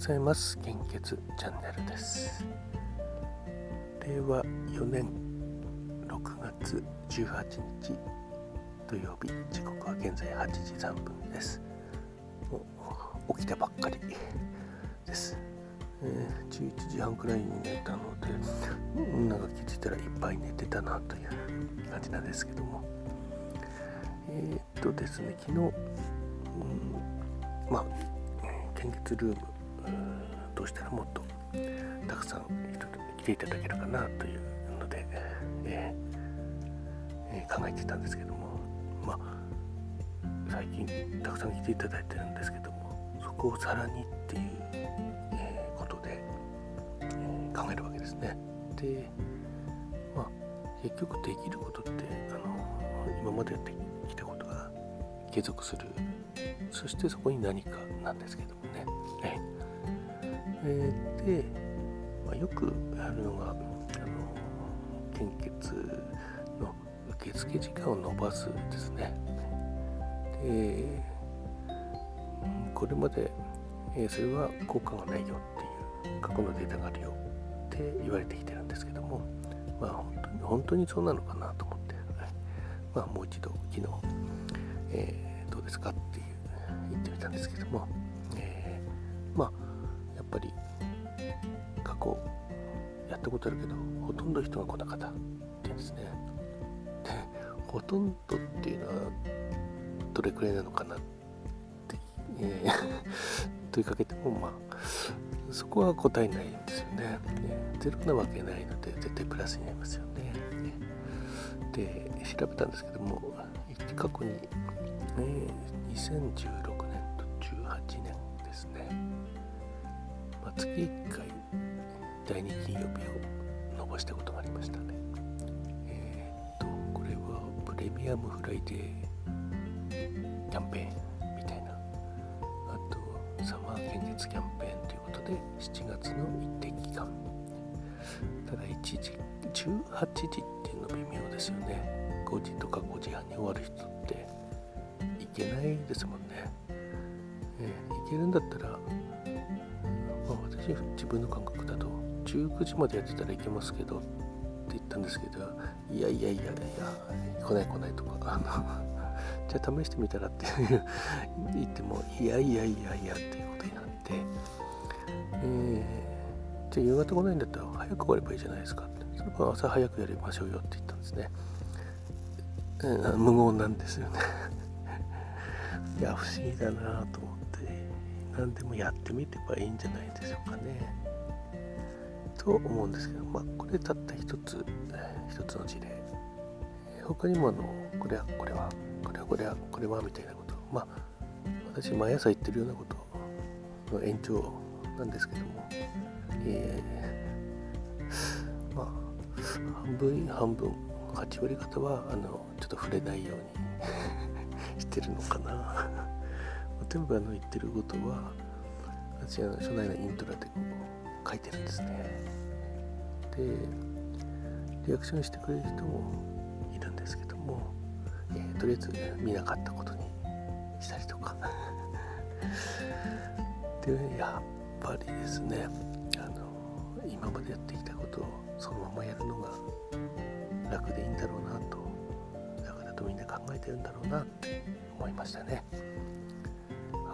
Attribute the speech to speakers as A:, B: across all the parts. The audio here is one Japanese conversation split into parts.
A: ざいます。献血チャンネルです。令和4年6月18日土曜日時刻は現在8時3分です。起きたばっかりです、えー、11時半くらいに寝たのでなんか気づいたらいっぱい寝てたなという感じなんですけども。えー、っとですね昨日、うん、まあ献血ルームどうしたらもっとたくさん来ていただけるかなというので、えーえー、考えてたんですけどもまあ最近たくさん来ていただいてるんですけどもそこをさらにっていう、えー、ことで、え考えるわけですね。でまあ結局できることってあの今までやってきたことが継続するそしてそこに何かなんですけどもね。えー、えで、まあ、よくあるのがあの献血の受付時間を延ばすですね。でこれまで、え、それは効果がないよっていう過去のデータがあるよって言われてきてるんですけども、まあ、本当に本当にそうなのかなと思って、まあ、もう一度昨日、えー、どうですかっていう言ってみたんですけども、えー、まあぱり過去やったことあるけどほとんど人が来なかった。っていうんですね。でほとんどっていうのはどれくらいなのかなって、えー、問いかけてもまあそこは答えないんですよね。ねゼロなわけないので絶対プラスになりますよね。で調べたんですけども過去に、えー、2016まあ、月1回第2金曜日を伸ばしたことがありましたね。えー、っとこれはプレミアムフライデーキャンペーンみたいな。あとサマー献血キャンペーンということで7月の一定期間。ただ1時18時っていうの微妙ですよね。5時とか5時半に終わる人っていけないですもんね。えー、いけるんだったら、分の感覚だと19時までやってたらいけますけどって言ったんですけどいやいやいやいや来ない来ないとかあの じゃあ試してみたらって言ってもいやいやいやいやっていうことになって、えー、じゃあ夕方来ないんだったら早く終わればいいじゃないですかって。それから朝早くやりましょうよって言ったんですね。無言なんですよね。いや不思議だなと思って。でもやってみればいいんじゃないでしょうかね。と思うんですけどまあこれたった一つ一つの事例。他にもあのこれはこれはこれはこれはこれはみたいなこと。まあ私毎朝言ってるようなことの延長なんですけども。えー、まあ半分半分8割方はあのちょっと触れないように してるのかな。全部あの言ってることは私の初代のイントラでこう書いてるんですね。でリアクションしてくれる人もいるんですけども、えー、とりあえず見なかったことにしたりとか。でやっぱりですねあの今までやってきたことをそのままやるのが楽でいいんだろうなとだからとみんな考えてるんだろうなって思いましたね。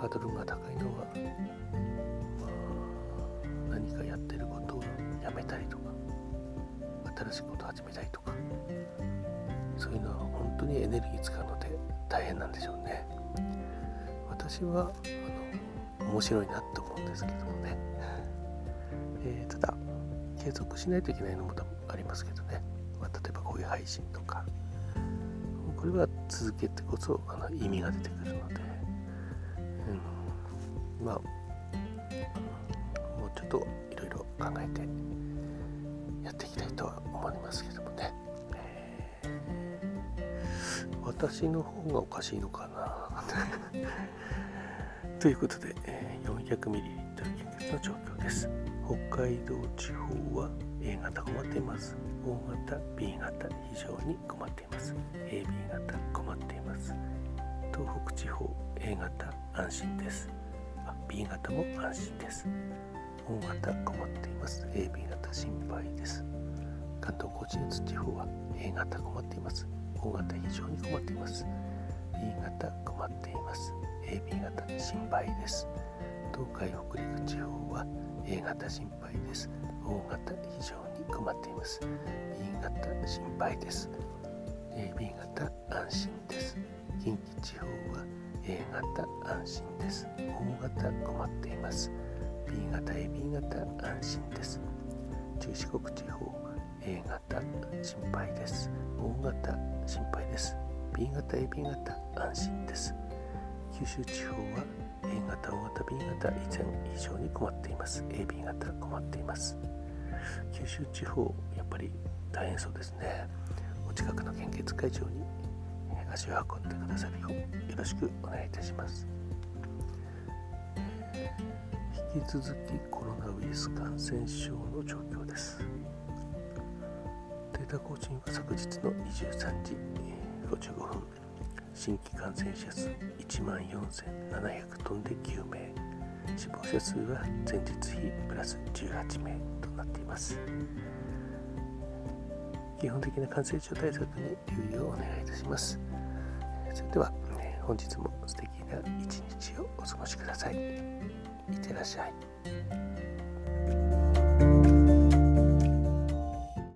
A: ハードルが高いのは、まあ、何かやってることをやめたりとか新しいことを始めたりとかそういうのは本当にエネルギー使うので大変なんでしょうね。私はあの面白いなって思うんですけどもね、えー、ただ継続しないといけないのもありますけどね。まあ、例えばこういう配信とかこれは続けてこそあの意味が出てくるので、うん、まあもうちょっといろいろ考えてやっていきたいとは思いますけどもね、えー、私の方がおかしいのかな。ということで 400ml 献血の状況です。北海道地方は A 型困っています。O 型 B 型非常に困っています。AB 型困っています。東北地方 A 型安心です。B 型も安心です。O 型困っています。AB 型心配です。関東甲信越地方は A 型困っています。O 型非常に困っています。B 型困っています。AB 型心配です。東海北陸地方は A 型心配です。O 型非常に困っています。B 型心配です。AB 型安心です。近畿地方は A 型安心です。O 型困っています。B 型 AB 型安心です。中四国地方 A 型心配です。O 型心配です。B 型 AB 型安心です。九州地方は A 型 O 型 B 型以前以上に困っています。AB 型困っています。九州地方やっぱり大変そうですね。お近くの献血会場に足を運んでくださるようよろしくお願いいたします。引き続きコロナウイルス感染症の状況です。データ更新は昨日の23時55分。新規感染者数1万4700トンで9名。死亡者数は前日比プラス18名となっています。基本的な感染症対策に留意をお願いいたします。それでは、本日も素敵な一日をお過ごしください。いってらっしゃい。